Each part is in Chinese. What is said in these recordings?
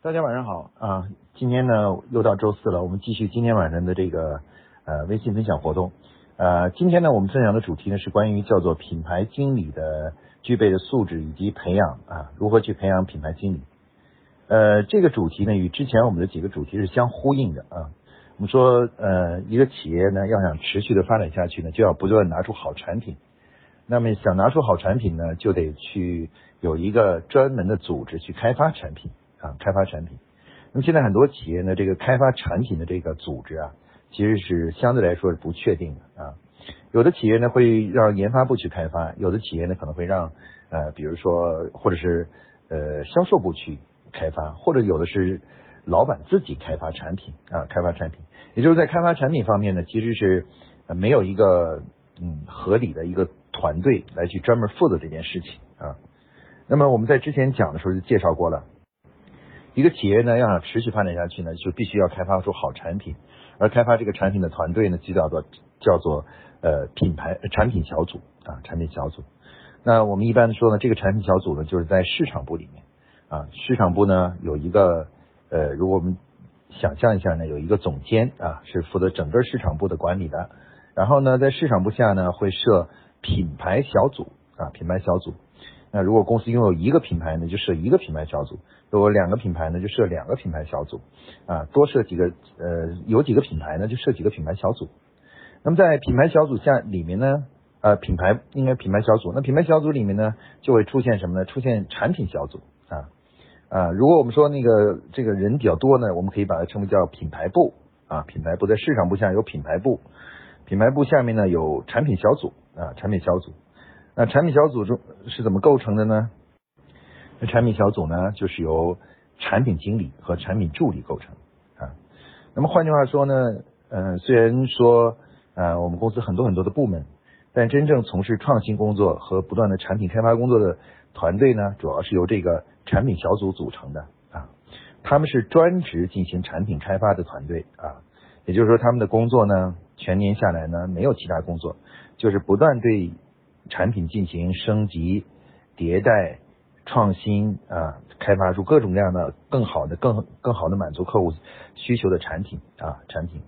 大家晚上好啊！今天呢又到周四了，我们继续今天晚上的这个呃微信分享活动。呃，今天呢我们分享的主题呢是关于叫做品牌经理的具备的素质以及培养啊，如何去培养品牌经理。呃，这个主题呢与之前我们的几个主题是相呼应的啊。我们说呃一个企业呢要想持续的发展下去呢，就要不断拿出好产品。那么想拿出好产品呢，就得去有一个专门的组织去开发产品。啊，开发产品。那么现在很多企业呢，这个开发产品的这个组织啊，其实是相对来说是不确定的啊。有的企业呢会让研发部去开发，有的企业呢可能会让呃，比如说或者是呃销售部去开发，或者有的是老板自己开发产品啊，开发产品。也就是在开发产品方面呢，其实是没有一个嗯合理的一个团队来去专门负责这件事情啊。那么我们在之前讲的时候就介绍过了。一个企业呢，要想持续发展下去呢，就必须要开发出好产品，而开发这个产品的团队呢，就叫做叫做呃品牌产品小组啊，产品小组。那我们一般说呢，这个产品小组呢，就是在市场部里面啊，市场部呢有一个呃，如果我们想象一下呢，有一个总监啊，是负责整个市场部的管理的。然后呢，在市场部下呢，会设品牌小组啊，品牌小组。那如果公司拥有一个品牌呢，就设一个品牌小组；如果两个品牌呢，就设两个品牌小组。啊，多设几个呃，有几个品牌呢，就设几个品牌小组。那么在品牌小组下里面呢，呃，品牌应该品牌小组。那品牌小组里面呢，就会出现什么呢？出现产品小组啊啊。如果我们说那个这个人比较多呢，我们可以把它称为叫品牌部啊。品牌部在市场部下有品牌部，品牌部下面呢有产品小组啊，产品小组。那产品小组中是怎么构成的呢？那产品小组呢，就是由产品经理和产品助理构成啊。那么换句话说呢，嗯，虽然说啊，我们公司很多很多的部门，但真正从事创新工作和不断的产品开发工作的团队呢，主要是由这个产品小组组成的啊。他们是专职进行产品开发的团队啊，也就是说，他们的工作呢，全年下来呢，没有其他工作，就是不断对。产品进行升级、迭代、创新啊，开发出各种各样的更好的、更更好的满足客户需求的产品啊，产品。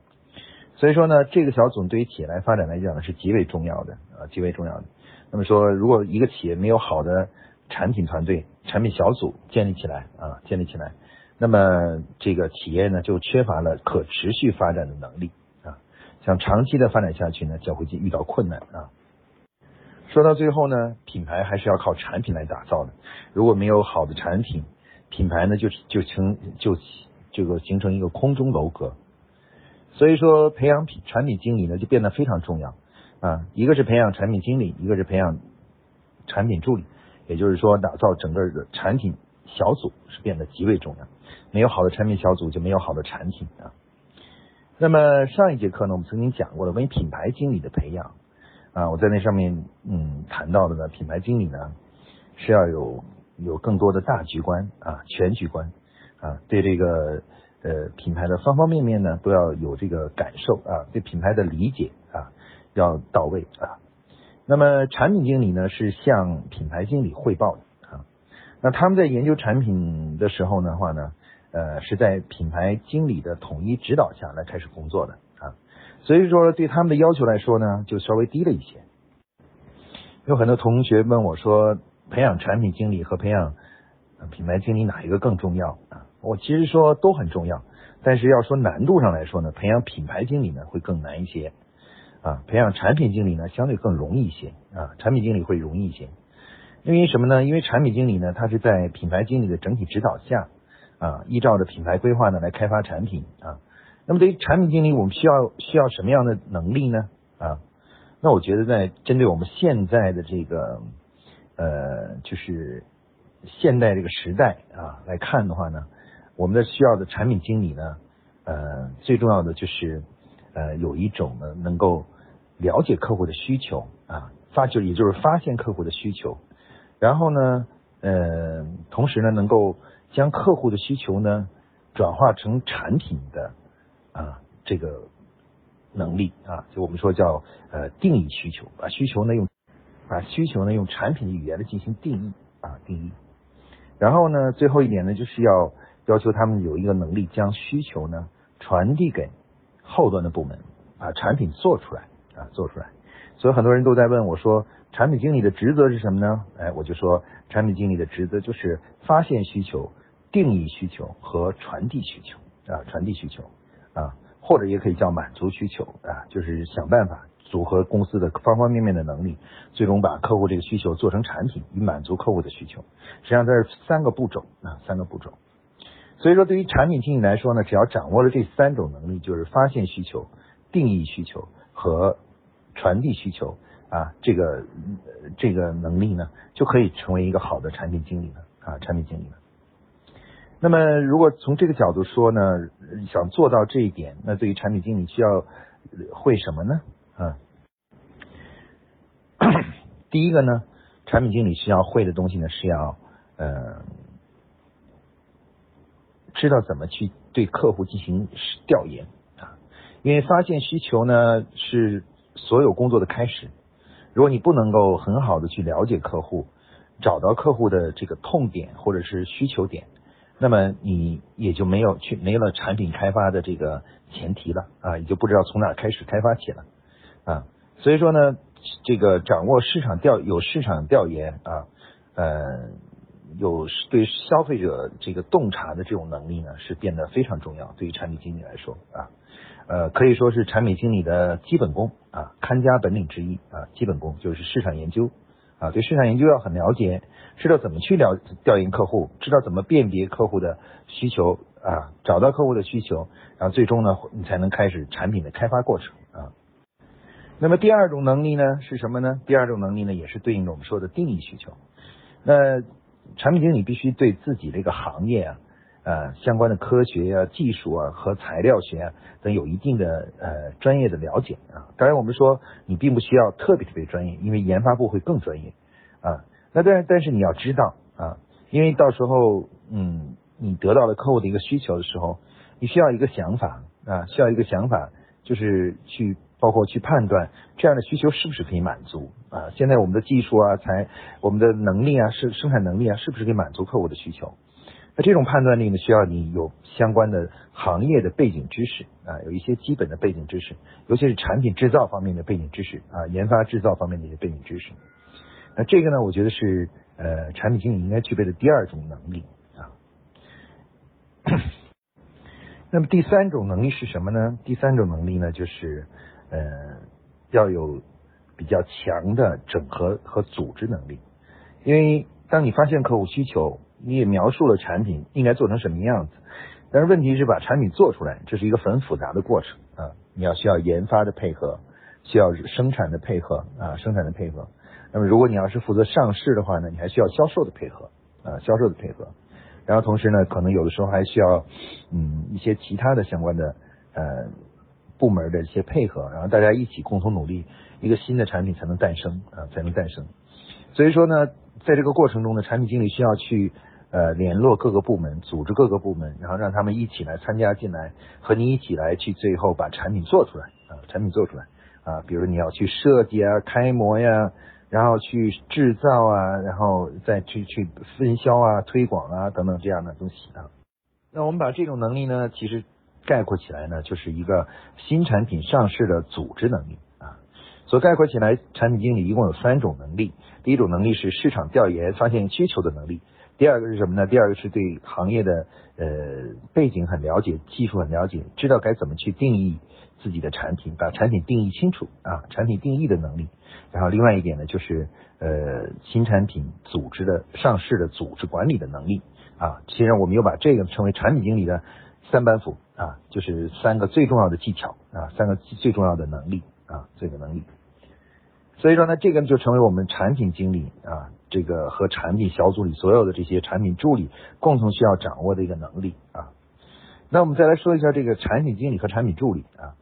所以说呢，这个小组对于企业来发展来讲呢是极为重要的啊，极为重要的。那么说，如果一个企业没有好的产品团队、产品小组建立起来啊，建立起来，那么这个企业呢就缺乏了可持续发展的能力啊，想长期的发展下去呢，就会遇到困难啊。说到最后呢，品牌还是要靠产品来打造的。如果没有好的产品，品牌呢就就成就这个形成一个空中楼阁。所以说，培养品产品经理呢就变得非常重要啊。一个是培养产品经理，一个是培养产品助理，也就是说，打造整个的产品小组是变得极为重要。没有好的产品小组，就没有好的产品啊。那么上一节课呢，我们曾经讲过了关于品牌经理的培养。啊，我在那上面嗯谈到的呢，品牌经理呢是要有有更多的大局观啊，全局观啊，对这个呃品牌的方方面面呢都要有这个感受啊，对品牌的理解啊要到位啊。那么产品经理呢是向品牌经理汇报的啊，那他们在研究产品的时候的话呢，呃是在品牌经理的统一指导下来开始工作的。所以说，对他们的要求来说呢，就稍微低了一些。有很多同学问我说，培养产品经理和培养品牌经理哪一个更重要啊？我其实说都很重要，但是要说难度上来说呢，培养品牌经理呢会更难一些啊，培养产品经理呢相对更容易一些啊，产品经理会容易一些。因为什么呢？因为产品经理呢，他是在品牌经理的整体指导下啊，依照着品牌规划呢来开发产品啊。那么对于产品经理，我们需要需要什么样的能力呢？啊，那我觉得在针对我们现在的这个呃，就是现代这个时代啊来看的话呢，我们的需要的产品经理呢，呃，最重要的就是呃有一种呢能够了解客户的需求啊，发就也就是发现客户的需求，然后呢，呃，同时呢能够将客户的需求呢转化成产品的。啊，这个能力啊，就我们说叫呃定义需求，把需求呢用把需求呢用产品的语言来进行定义啊定义。然后呢，最后一点呢，就是要要求他们有一个能力将需求呢传递给后端的部门，把产品做出来啊，做出来。所以很多人都在问我说，产品经理的职责是什么呢？哎，我就说，产品经理的职责就是发现需求、定义需求和传递需求啊，传递需求啊，或者也可以叫满足需求啊，就是想办法组合公司的方方面面的能力，最终把客户这个需求做成产品，以满足客户的需求。实际上这是三个步骤啊，三个步骤。所以说，对于产品经理来说呢，只要掌握了这三种能力，就是发现需求、定义需求和传递需求啊，这个这个能力呢，就可以成为一个好的产品经理了啊，产品经理了。那么，如果从这个角度说呢，想做到这一点，那对于产品经理需要会什么呢？啊，第一个呢，产品经理需要会的东西呢，是要呃，知道怎么去对客户进行调研啊，因为发现需求呢是。所有工作的开始，如果你不能够很好的去了解客户，找到客户的这个痛点或者是需求点，那么你也就没有去没了产品开发的这个前提了啊，你就不知道从哪开始开发起了啊。所以说呢，这个掌握市场调有市场调研啊，呃，有对消费者这个洞察的这种能力呢，是变得非常重要，对于产品经理来说啊。呃，可以说是产品经理的基本功啊，看家本领之一啊。基本功就是市场研究啊，对市场研究要很了解，知道怎么去了调研客户，知道怎么辨别客户的需求啊，找到客户的需求，然后最终呢，你才能开始产品的开发过程啊。那么第二种能力呢是什么呢？第二种能力呢也是对应着我们说的定义需求。那产品经理必须对自己这个行业啊。呃，相关的科学啊、技术啊和材料学啊等有一定的呃专业的了解啊。当然，我们说你并不需要特别特别专业，因为研发部会更专业啊。那但但是你要知道啊，因为到时候嗯，你得到了客户的一个需求的时候，你需要一个想法啊，需要一个想法，就是去包括去判断这样的需求是不是可以满足啊。现在我们的技术啊、才我们的能力啊、是生产能力啊，是不是可以满足客户的需求？这种判断力呢，需要你有相关的行业的背景知识啊，有一些基本的背景知识，尤其是产品制造方面的背景知识啊，研发制造方面的一些背景知识。那这个呢，我觉得是呃，产品经理应该具备的第二种能力啊。那么第三种能力是什么呢？第三种能力呢，就是呃，要有比较强的整合和组织能力，因为当你发现客户需求。你也描述了产品应该做成什么样子，但是问题是把产品做出来，这是一个很复杂的过程啊！你要需要研发的配合，需要生产的配合啊，生产的配合。那么如果你要是负责上市的话呢，你还需要销售的配合啊，销售的配合。然后同时呢，可能有的时候还需要嗯一些其他的相关的呃部门的一些配合，然后大家一起共同努力，一个新的产品才能诞生啊，才能诞生。所以说呢，在这个过程中呢，产品经理需要去。呃，联络各个部门，组织各个部门，然后让他们一起来参加进来，和你一起来去最后把产品做出来啊，产品做出来啊，比如你要去设计啊、开模呀，然后去制造啊，然后再去去分销啊、推广啊等等这样的东西啊。那我们把这种能力呢，其实概括起来呢，就是一个新产品上市的组织能力啊。所概括起来，产品经理一共有三种能力，第一种能力是市场调研、发现需求的能力。第二个是什么呢？第二个是对行业的呃背景很了解，技术很了解，知道该怎么去定义自己的产品，把产品定义清楚啊，产品定义的能力。然后另外一点呢，就是呃新产品组织的上市的组织管理的能力啊。其实我们又把这个称为产品经理的三板斧啊，就是三个最重要的技巧啊，三个最重要的能力啊，这个能力。所以说呢，这个就成为我们产品经理啊。这个和产品小组里所有的这些产品助理共同需要掌握的一个能力啊。那我们再来说一下这个产品经理和产品助理啊。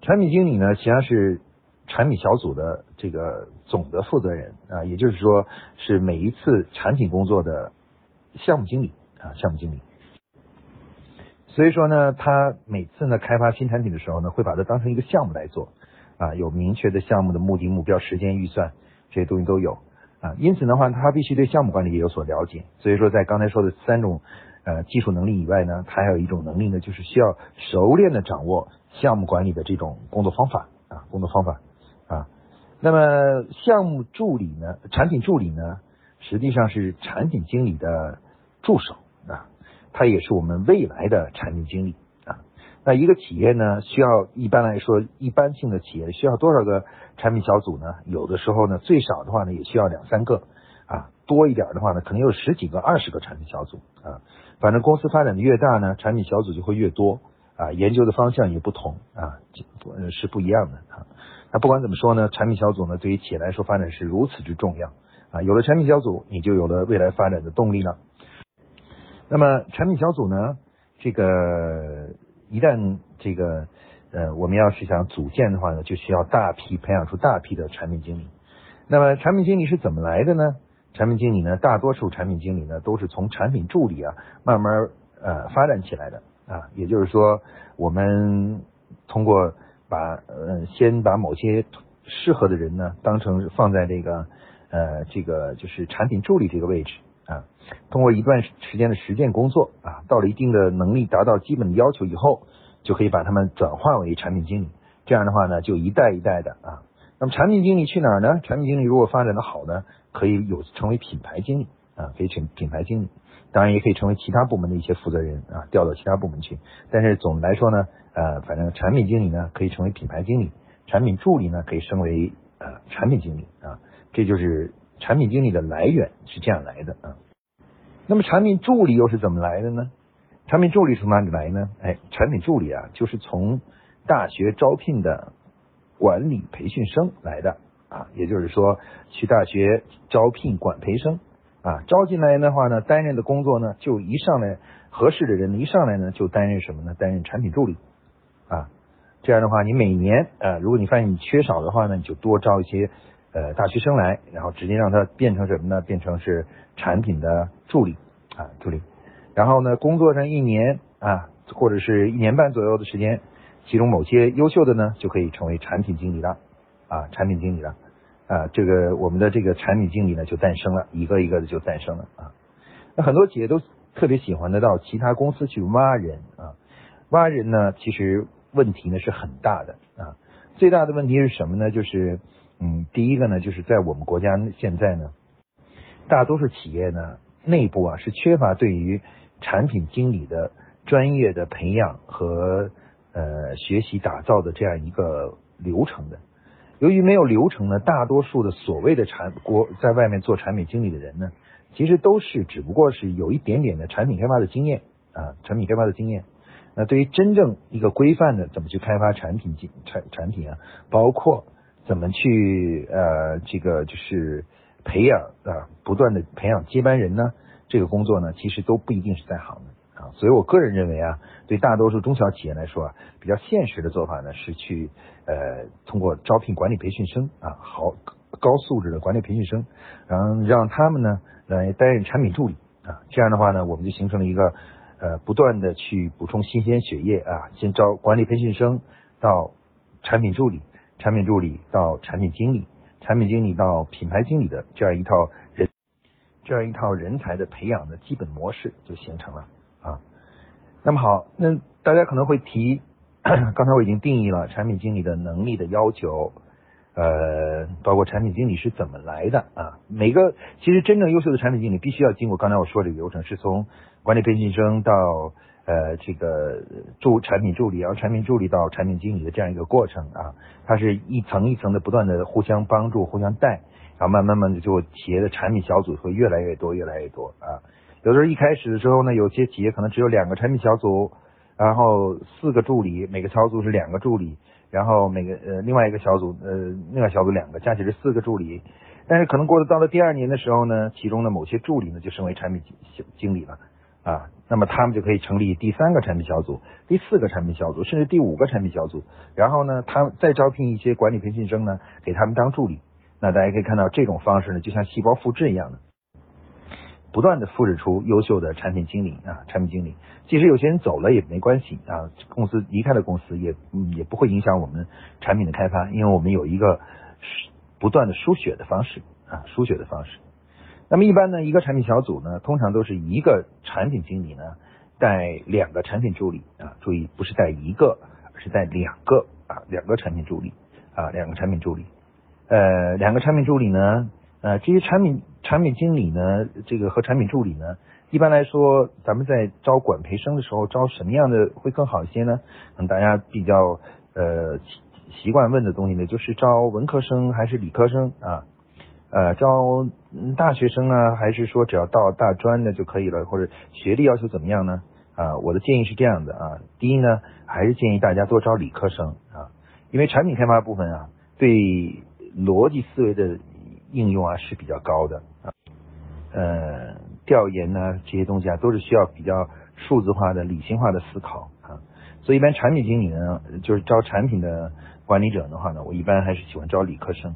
产品经理呢，实际上是产品小组的这个总的负责人啊，也就是说是每一次产品工作的项目经理啊，项目经理。所以说呢，他每次呢开发新产品的时候呢，会把它当成一个项目来做啊，有明确的项目的目的、目标、时间、预算这些东西都有。啊，因此的话，他必须对项目管理也有所了解。所以说，在刚才说的三种呃技术能力以外呢，他还有一种能力呢，就是需要熟练的掌握项目管理的这种工作方法啊，工作方法啊。那么项目助理呢，产品助理呢，实际上是产品经理的助手啊，他也是我们未来的产品经理。那一个企业呢，需要一般来说，一般性的企业需要多少个产品小组呢？有的时候呢，最少的话呢，也需要两三个啊，多一点的话呢，可能有十几个、二十个产品小组啊。反正公司发展的越大呢，产品小组就会越多啊，研究的方向也不同啊，是不一样的啊。那不管怎么说呢，产品小组呢，对于企业来说发展是如此之重要啊。有了产品小组，你就有了未来发展的动力了。那么产品小组呢，这个一旦这个呃，我们要是想组建的话呢，就需要大批培养出大批的产品经理。那么产品经理是怎么来的呢？产品经理呢，大多数产品经理呢，都是从产品助理啊慢慢呃发展起来的啊。也就是说，我们通过。把呃，先把某些适合的人呢，当成放在这个呃，这个就是产品助理这个位置啊。通过一段时间的实践工作啊，到了一定的能力达到基本的要求以后，就可以把他们转化为产品经理。这样的话呢，就一代一代的啊。那么产品经理去哪儿呢？产品经理如果发展的好呢，可以有成为品牌经理啊，可以成品牌经理。当然也可以成为其他部门的一些负责人啊，调到其他部门去。但是总的来说呢。呃，反正产品经理呢可以成为品牌经理，产品助理呢可以升为呃产品经理啊，这就是产品经理的来源是这样来的啊。那么产品助理又是怎么来的呢？产品助理从哪里来呢？哎，产品助理啊就是从大学招聘的管理培训生来的啊，也就是说去大学招聘管培生啊，招进来的话呢，担任的工作呢就一上来合适的人一上来呢就担任什么呢？担任产品助理。啊，这样的话，你每年呃，如果你发现你缺少的话呢，你就多招一些呃大学生来，然后直接让他变成什么呢？变成是产品的助理啊，助理。然后呢，工作上一年啊，或者是一年半左右的时间，其中某些优秀的呢，就可以成为产品经理了啊，产品经理了啊，这个我们的这个产品经理呢就诞生了，一个一个的就诞生了啊。那很多企业都特别喜欢的到其他公司去挖人啊，挖人呢，其实。问题呢是很大的啊，最大的问题是什么呢？就是嗯，第一个呢，就是在我们国家现在呢，大多数企业呢内部啊是缺乏对于产品经理的专业的培养和呃学习打造的这样一个流程的。由于没有流程呢，大多数的所谓的产国在外面做产品经理的人呢，其实都是只不过是有一点点的产品开发的经验啊，产品开发的经验。那对于真正一个规范的怎么去开发产品产产品啊，包括怎么去呃这个就是培养啊，不断的培养接班人呢，这个工作呢，其实都不一定是在行的啊。所以我个人认为啊，对大多数中小企业来说啊，比较现实的做法呢，是去呃通过招聘管理培训生啊，好高素质的管理培训生，然后让他们呢来担任产品助理啊，这样的话呢，我们就形成了一个。呃，不断的去补充新鲜血液啊，先招管理培训生到产品助理，产品助理到产品经理，产品经理到品牌经理的这样一套人，这样一套人才的培养的基本模式就形成了啊。那么好，那大家可能会提，刚才我已经定义了产品经理的能力的要求。呃，包括产品经理是怎么来的啊？每个其实真正优秀的产品经理必须要经过刚才我说的流程，是从管理培训生到呃这个助产品助理，然后产品助理到产品经理的这样一个过程啊。它是一层一层的不断的互相帮助、互相带，然后慢慢慢的就企业的产品小组会越来越多、越来越多啊。有的时候一开始的时候呢，有些企业可能只有两个产品小组，然后四个助理，每个小组是两个助理。然后每个呃另外一个小组呃另外小组两个加起来是四个助理，但是可能过了到了第二年的时候呢，其中的某些助理呢就升为产品经经理了啊，那么他们就可以成立第三个产品小组、第四个产品小组，甚至第五个产品小组。然后呢，他再招聘一些管理培训生呢，给他们当助理。那大家可以看到这种方式呢，就像细胞复制一样的。不断的复制出优秀的产品经理啊，产品经理，即使有些人走了也没关系啊，公司离开了公司也也不会影响我们产品的开发，因为我们有一个不断的输血的方式啊，输血的方式。那么一般呢，一个产品小组呢，通常都是一个产品经理呢带两个产品助理啊，注意不是带一个，而是带两个啊，两个产品助理啊，两个产品助理。呃，两个产品助理呢，呃，这些产品产品经理呢，这个和产品助理呢，一般来说，咱们在招管培生的时候，招什么样的会更好一些呢？嗯，大家比较呃习习惯问的东西呢，就是招文科生还是理科生啊？呃，招大学生啊，还是说只要到大专的就可以了，或者学历要求怎么样呢？啊，我的建议是这样的啊，第一呢，还是建议大家多招理科生啊，因为产品开发部分啊，对。逻辑思维的应用啊是比较高的啊，呃，调研呢这些东西啊都是需要比较数字化的、理性化的思考啊，所以一般产品经理呢，就是招产品的管理者的话呢，我一般还是喜欢招理科生。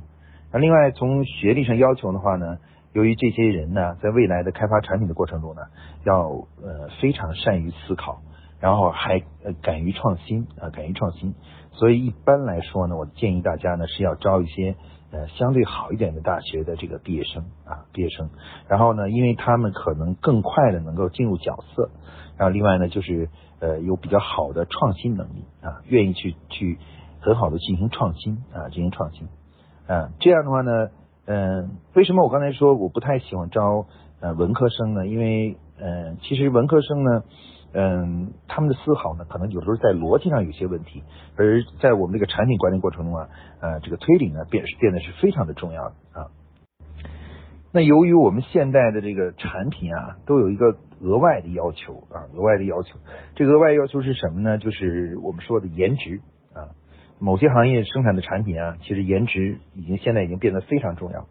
那另外从学历上要求的话呢，由于这些人呢，在未来的开发产品的过程中呢，要呃非常善于思考，然后还呃敢于创新啊，敢于创新。所以一般来说呢，我建议大家呢是要招一些呃相对好一点的大学的这个毕业生啊，毕业生。然后呢，因为他们可能更快的能够进入角色，然后另外呢就是呃有比较好的创新能力啊，愿意去去很好的进行创新啊，进行创新嗯。这样的话呢，嗯，为什么我刚才说我不太喜欢招呃文科生呢？因为嗯，其实文科生呢。嗯，他们的思考呢，可能有时候在逻辑上有些问题，而在我们这个产品管理过程中啊，呃，这个推理呢，变变得是非常的重要啊。那由于我们现代的这个产品啊，都有一个额外的要求啊，额外的要求，这额外要求是什么呢？就是我们说的颜值。某些行业生产的产品啊，其实颜值已经现在已经变得非常重要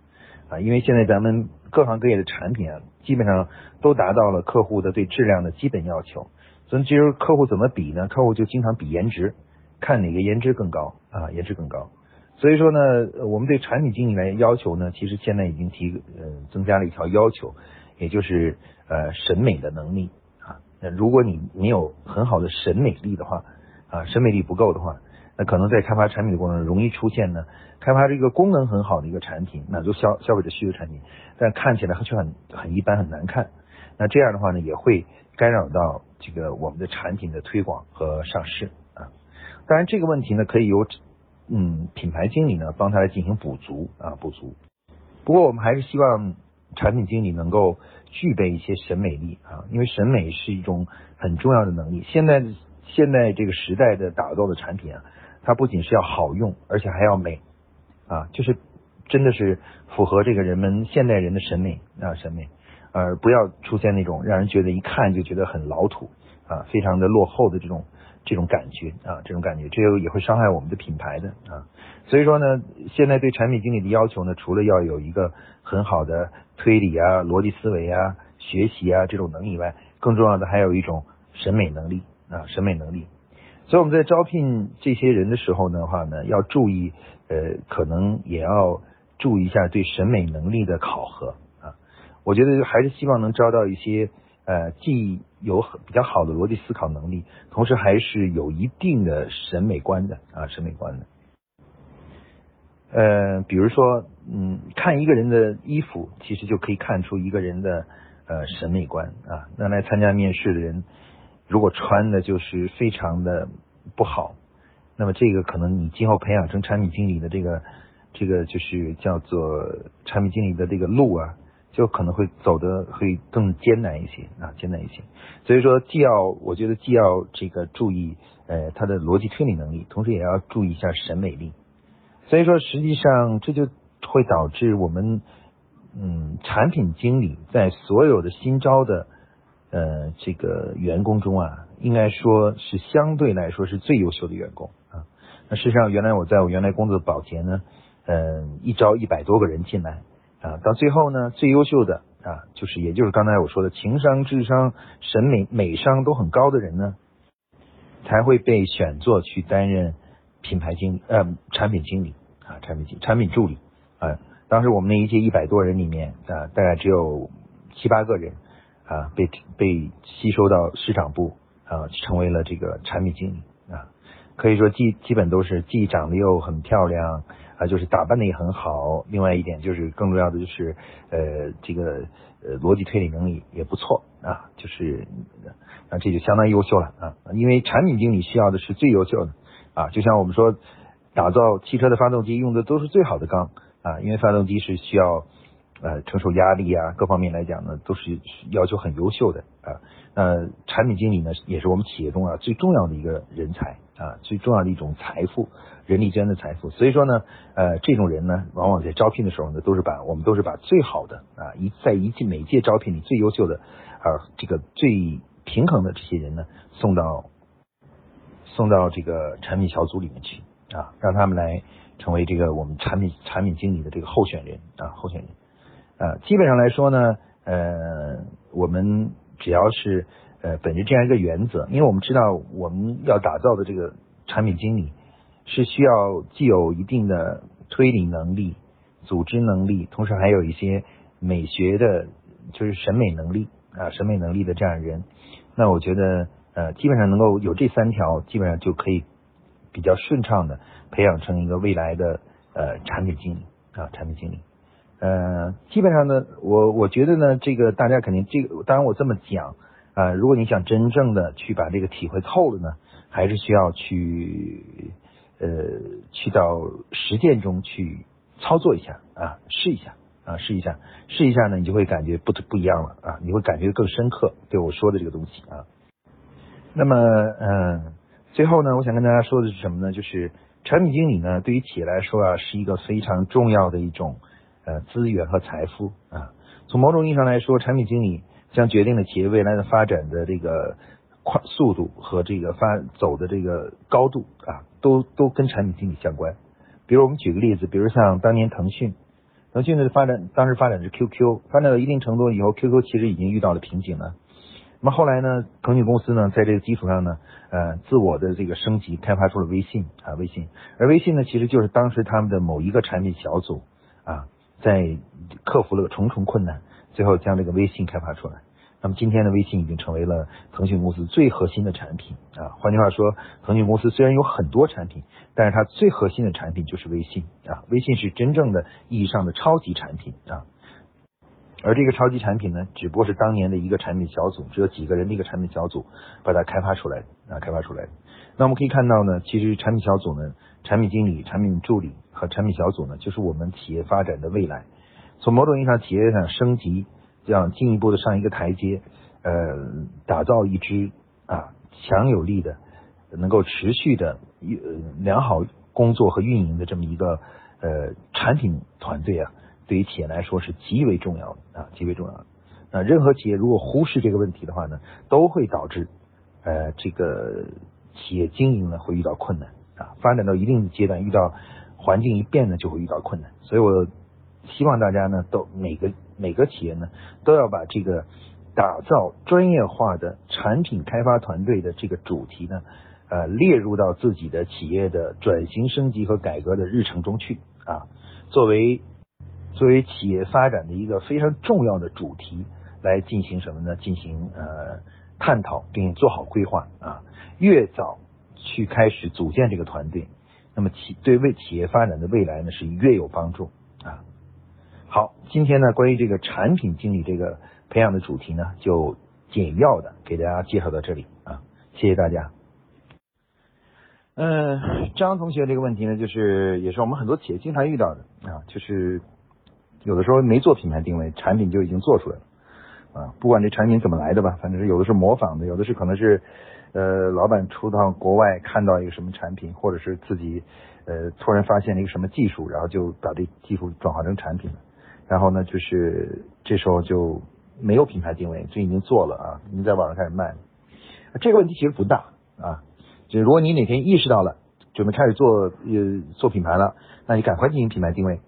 啊，因为现在咱们各行各业的产品啊。基本上都达到了客户的对质量的基本要求，所以其实客户怎么比呢？客户就经常比颜值，看哪个颜值更高啊，颜值更高。所以说呢，我们对产品经理来要求呢，其实现在已经提呃增加了一条要求，也就是呃审美的能力啊。那如果你没有很好的审美力的话啊，审美力不够的话。那可能在开发产品的过程中，容易出现呢，开发这个功能很好的一个产品，满足消消费者需求产品，但看起来却很很一般，很难看。那这样的话呢，也会干扰到这个我们的产品的推广和上市啊。当然这个问题呢，可以由嗯品牌经理呢帮他来进行补足啊补足。不过我们还是希望产品经理能够具备一些审美力啊，因为审美是一种很重要的能力。现在现在这个时代的打造的产品啊。它不仅是要好用，而且还要美啊，就是真的是符合这个人们现代人的审美啊审美，而不要出现那种让人觉得一看就觉得很老土啊，非常的落后的这种这种感觉啊，这种感觉，这个也会伤害我们的品牌的啊。所以说呢，现在对产品经理的要求呢，除了要有一个很好的推理啊、逻辑思维啊、学习啊这种能力以外，更重要的还有一种审美能力啊，审美能力。所以我们在招聘这些人的时候的话呢，要注意，呃，可能也要注意一下对审美能力的考核啊。我觉得还是希望能招到一些呃，既有比较好的逻辑思考能力，同时还是有一定的审美观的啊，审美观的。呃，比如说，嗯，看一个人的衣服，其实就可以看出一个人的呃审美观啊。那来参加面试的人。如果穿的就是非常的不好，那么这个可能你今后培养成产品经理的这个这个就是叫做产品经理的这个路啊，就可能会走的会更艰难一些啊，艰难一些。所以说，既要我觉得既要这个注意呃他的逻辑推理能力，同时也要注意一下审美力。所以说，实际上这就会导致我们嗯产品经理在所有的新招的。呃，这个员工中啊，应该说是相对来说是最优秀的员工啊。那事实上，原来我在我原来工作的保洁呢，嗯，一招一百多个人进来啊，到最后呢，最优秀的啊，就是也就是刚才我说的情商、智商、审美、美商都很高的人呢，才会被选做去担任品牌经呃产品经理啊，产品经产品助理啊。当时我们那一届一百多人里面啊，大概只有七八个人。啊，被被吸收到市场部啊，成为了这个产品经理啊。可以说基基本都是既长得又很漂亮啊，就是打扮的也很好。另外一点就是更重要的就是呃这个呃逻辑推理能力也不错啊，就是啊这就相当优秀了啊。因为产品经理需要的是最优秀的啊，就像我们说打造汽车的发动机用的都是最好的钢啊，因为发动机是需要呃承受压力啊，各方面来讲呢都是要求很优秀的啊。呃，产品经理呢也是我们企业中啊最重要的一个人才。啊，最重要的一种财富，人力资源的财富。所以说呢，呃，这种人呢，往往在招聘的时候呢，都是把我们都是把最好的啊，一在一季每届招聘里最优秀的啊，这个最平衡的这些人呢，送到送到这个产品小组里面去啊，让他们来成为这个我们产品产品经理的这个候选人啊，候选人。呃，基本上来说呢，呃，我们只要是。呃，本着这样一个原则，因为我们知道我们要打造的这个产品经理是需要既有一定的推理能力、组织能力，同时还有一些美学的，就是审美能力啊，审美能力的这样人。那我觉得呃，基本上能够有这三条，基本上就可以比较顺畅的培养成一个未来的呃产品经理啊，产品经理。呃，基本上呢，我我觉得呢，这个大家肯定这个，当然我这么讲。啊，如果你想真正的去把这个体会透了呢，还是需要去呃去到实践中去操作一下啊，试一下啊，试一下，试一下呢，你就会感觉不不一样了啊，你会感觉更深刻对我说的这个东西啊。那么嗯，最后呢，我想跟大家说的是什么呢？就是产品经理呢，对于企业来说啊，是一个非常重要的一种呃资源和财富啊。从某种意义上来说，产品经理。将决定了企业未来的发展的这个快速度和这个发走的这个高度啊，都都跟产品经理相关。比如我们举个例子，比如像当年腾讯，腾讯的发展当时发展是 QQ，发展到一定程度以后，QQ 其实已经遇到了瓶颈了。那么后来呢，腾讯公司呢，在这个基础上呢，呃，自我的这个升级，开发出了微信啊，微信。而微信呢，其实就是当时他们的某一个产品小组啊，在克服了重重困难，最后将这个微信开发出来。那么今天的微信已经成为了腾讯公司最核心的产品啊。换句话说，腾讯公司虽然有很多产品，但是它最核心的产品就是微信啊。微信是真正的意义上的超级产品啊。而这个超级产品呢，只不过是当年的一个产品小组，只有几个人的一个产品小组把它开发出来啊，开发出来的。那我们可以看到呢，其实产品小组呢，产品经理、产品助理和产品小组呢，就是我们企业发展的未来。从某种意义上，企业上升级。这样进一步的上一个台阶，呃，打造一支啊强有力的、能够持续的、呃良好工作和运营的这么一个呃产品团队啊，对于企业来说是极为重要的啊，极为重要的。那任何企业如果忽视这个问题的话呢，都会导致呃这个企业经营呢会遇到困难啊，发展到一定阶段，遇到环境一变呢就会遇到困难。所以我希望大家呢都每个。每个企业呢，都要把这个打造专业化的产品开发团队的这个主题呢，呃，列入到自己的企业的转型升级和改革的日程中去啊，作为作为企业发展的一个非常重要的主题来进行什么呢？进行呃探讨并做好规划啊，越早去开始组建这个团队，那么企对未企业发展的未来呢是越有帮助啊。好，今天呢，关于这个产品经理这个培养的主题呢，就简要的给大家介绍到这里啊，谢谢大家。嗯，张同学这个问题呢，就是也是我们很多企业经常遇到的啊，就是有的时候没做品牌定位，产品就已经做出来了啊，不管这产品怎么来的吧，反正是有的是模仿的，有的是可能是呃老板出到国外看到一个什么产品，或者是自己呃突然发现了一个什么技术，然后就把这技术转化成产品了。然后呢，就是这时候就没有品牌定位，就已经做了啊，已经在网上开始卖了。这个问题其实不大啊，就如果你哪天意识到了，准备开始做呃做品牌了，那你赶快进行品牌定位。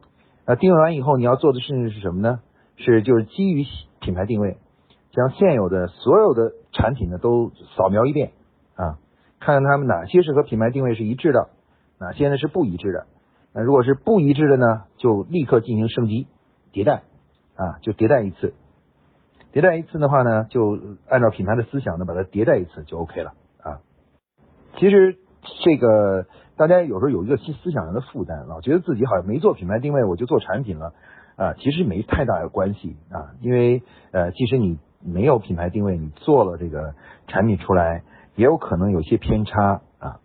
那定位完以后，你要做的事情是什么呢？是就是基于品牌定位，将现有的所有的产品呢都扫描一遍啊，看看他们哪些是和品牌定位是一致的，哪些呢是不一致的。那如果是不一致的呢，就立刻进行升级。迭代啊，就迭代一次，迭代一次的话呢，就按照品牌的思想呢，把它迭代一次就 OK 了啊。其实这个大家有时候有一个思思想上的负担，老觉得自己好像没做品牌定位我就做产品了啊，其实没太大的关系啊，因为呃，即使你没有品牌定位，你做了这个产品出来，也有可能有些偏差啊，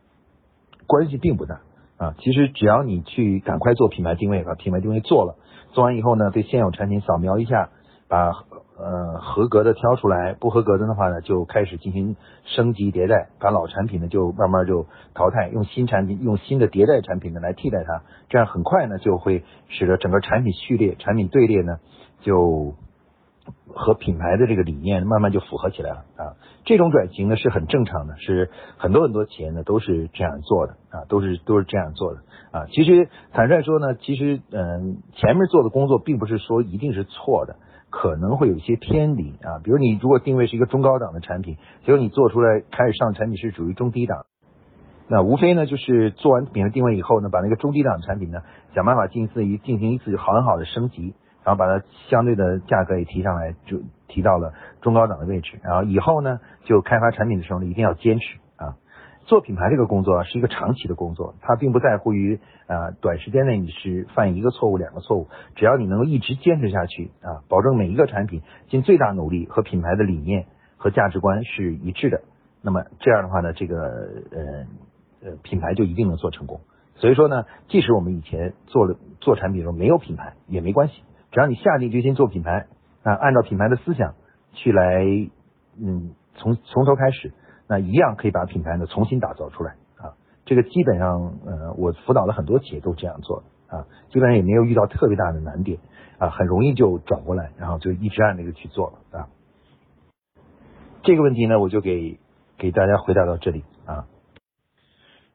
关系并不大啊。其实只要你去赶快做品牌定位，把品牌定位做了，做完以后呢，对现有产品扫描一下，把。呃，合格的挑出来，不合格的话呢，就开始进行升级迭代，把老产品呢就慢慢就淘汰，用新产品，用新的迭代产品呢来替代它，这样很快呢就会使得整个产品序列、产品队列呢就和品牌的这个理念慢慢就符合起来了啊。这种转型呢是很正常的，是很多很多企业呢都是这样做的啊，都是都是这样做的啊。其实坦率说呢，其实嗯前面做的工作并不是说一定是错的。可能会有一些偏离啊，比如你如果定位是一个中高档的产品，结果你做出来开始上产品是属于中低档，那无非呢就是做完品牌定位以后呢，把那个中低档产品呢想办法进行一进行一次很好的升级，然后把它相对的价格也提上来，就提到了中高档的位置，然后以后呢就开发产品的时候呢一定要坚持啊。做品牌这个工作是一个长期的工作，它并不在乎于啊短时间内你是犯一个错误两个错误，只要你能够一直坚持下去啊，保证每一个产品尽最大努力和品牌的理念和价值观是一致的，那么这样的话呢，这个呃呃品牌就一定能做成功。所以说呢，即使我们以前做了做产品的时候没有品牌也没关系，只要你下定决心做品牌啊，按照品牌的思想去来嗯从从头开始。那一样可以把品牌呢重新打造出来啊，这个基本上呃我辅导了很多企业都这样做啊，基本上也没有遇到特别大的难点啊，很容易就转过来，然后就一直按那个去做了啊。这个问题呢，我就给给大家回答到这里。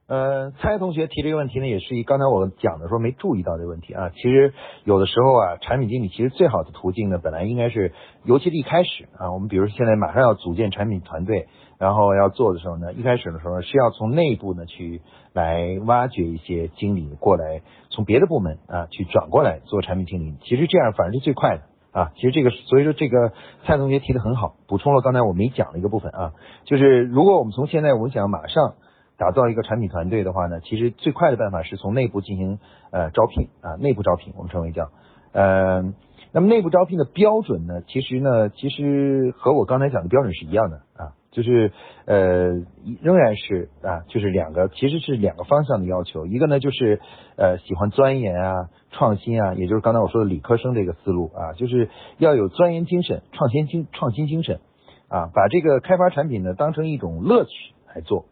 呃，蔡同学提这个问题呢，也是一刚才我讲的时候没注意到这个问题啊。其实有的时候啊，产品经理其实最好的途径呢，本来应该是，尤其是一开始啊，我们比如现在马上要组建产品团队，然后要做的时候呢，一开始的时候是要从内部呢去来挖掘一些经理过来，从别的部门啊去转过来做产品经理。其实这样反而是最快的啊。其实这个所以说这个蔡同学提的很好，补充了刚才我没讲的一个部分啊，就是如果我们从现在我们想马上。打造一个产品团队的话呢，其实最快的办法是从内部进行呃招聘啊，内部招聘我们称为叫呃，那么内部招聘的标准呢，其实呢，其实和我刚才讲的标准是一样的啊，就是呃仍然是啊，就是两个其实是两个方向的要求，一个呢就是呃喜欢钻研啊、创新啊，也就是刚才我说的理科生这个思路啊，就是要有钻研精神、创新精创新精神啊，把这个开发产品呢当成一种乐趣来做。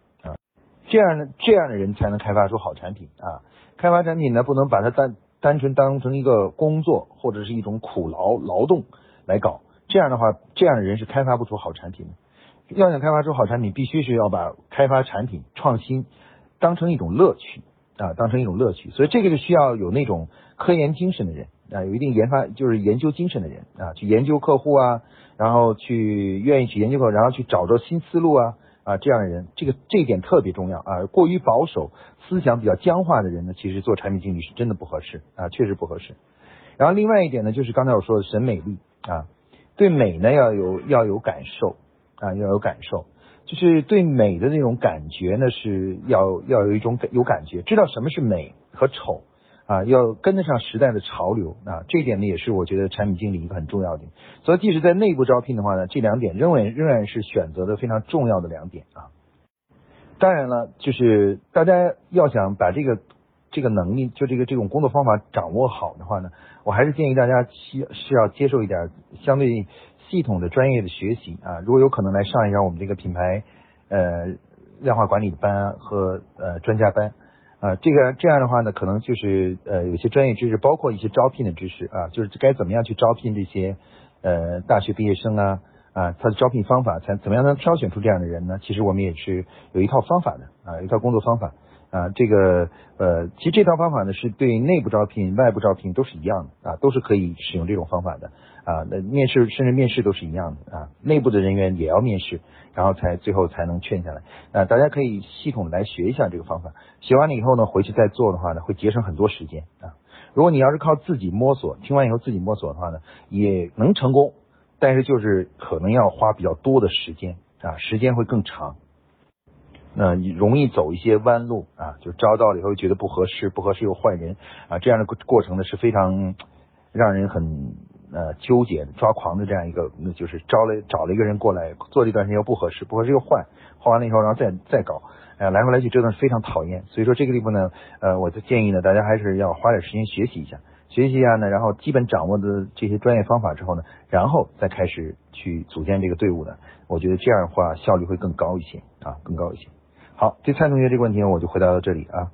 这样的这样的人才能开发出好产品啊！开发产品呢，不能把它单单纯当成一个工作或者是一种苦劳劳动来搞。这样的话，这样的人是开发不出好产品的。要想开发出好产品，必须是要把开发产品创新当成一种乐趣啊，当成一种乐趣。所以这个是需要有那种科研精神的人啊，有一定研发就是研究精神的人啊，去研究客户啊，然后去愿意去研究客户，然后去找着新思路啊。啊，这样的人，这个这一点特别重要啊。过于保守、思想比较僵化的人呢，其实做产品经理是真的不合适啊，确实不合适。然后另外一点呢，就是刚才我说的审美力啊，对美呢要有要有感受啊，要有感受，就是对美的那种感觉呢是要要有一种有感觉，知道什么是美和丑。啊，要跟得上时代的潮流啊，这一点呢也是我觉得产品经理一个很重要的。所以即使在内部招聘的话呢，这两点仍然仍然是选择的非常重要的两点啊。当然了，就是大家要想把这个这个能力，就这个这种工作方法掌握好的话呢，我还是建议大家需是要接受一点相对系统的专业的学习啊。如果有可能来上一下我们这个品牌呃量化管理的班和呃专家班。啊，这个这样的话呢，可能就是呃有些专业知识，包括一些招聘的知识啊，就是该怎么样去招聘这些呃大学毕业生啊啊，他的招聘方法才怎么样能挑选出这样的人呢？其实我们也是有一套方法的啊，一套工作方法啊，这个呃，其实这套方法呢是对内部招聘、外部招聘都是一样的啊，都是可以使用这种方法的啊。那面试甚至面试都是一样的啊，内部的人员也要面试。然后才最后才能劝下来，啊，大家可以系统来学一下这个方法，学完了以后呢，回去再做的话呢，会节省很多时间啊。如果你要是靠自己摸索，听完以后自己摸索的话呢，也能成功，但是就是可能要花比较多的时间啊，时间会更长。那容易走一些弯路啊，就招到了以后觉得不合适，不合适又换人啊，这样的过过程呢是非常让人很呃纠结、抓狂的这样一个，那就是招了找了一个人过来做了一段时间又不合适，不合适又换，换完了以后然后再再搞，哎，来回来去折腾非常讨厌。所以说这个地方呢，呃，我的建议呢，大家还是要花点时间学习一下，学习一下呢，然后基本掌握的这些专业方法之后呢，然后再开始去组建这个队伍呢，我觉得这样的话效率会更高一些啊，更高一些。好，对蔡同学这个问题我就回答到这里啊。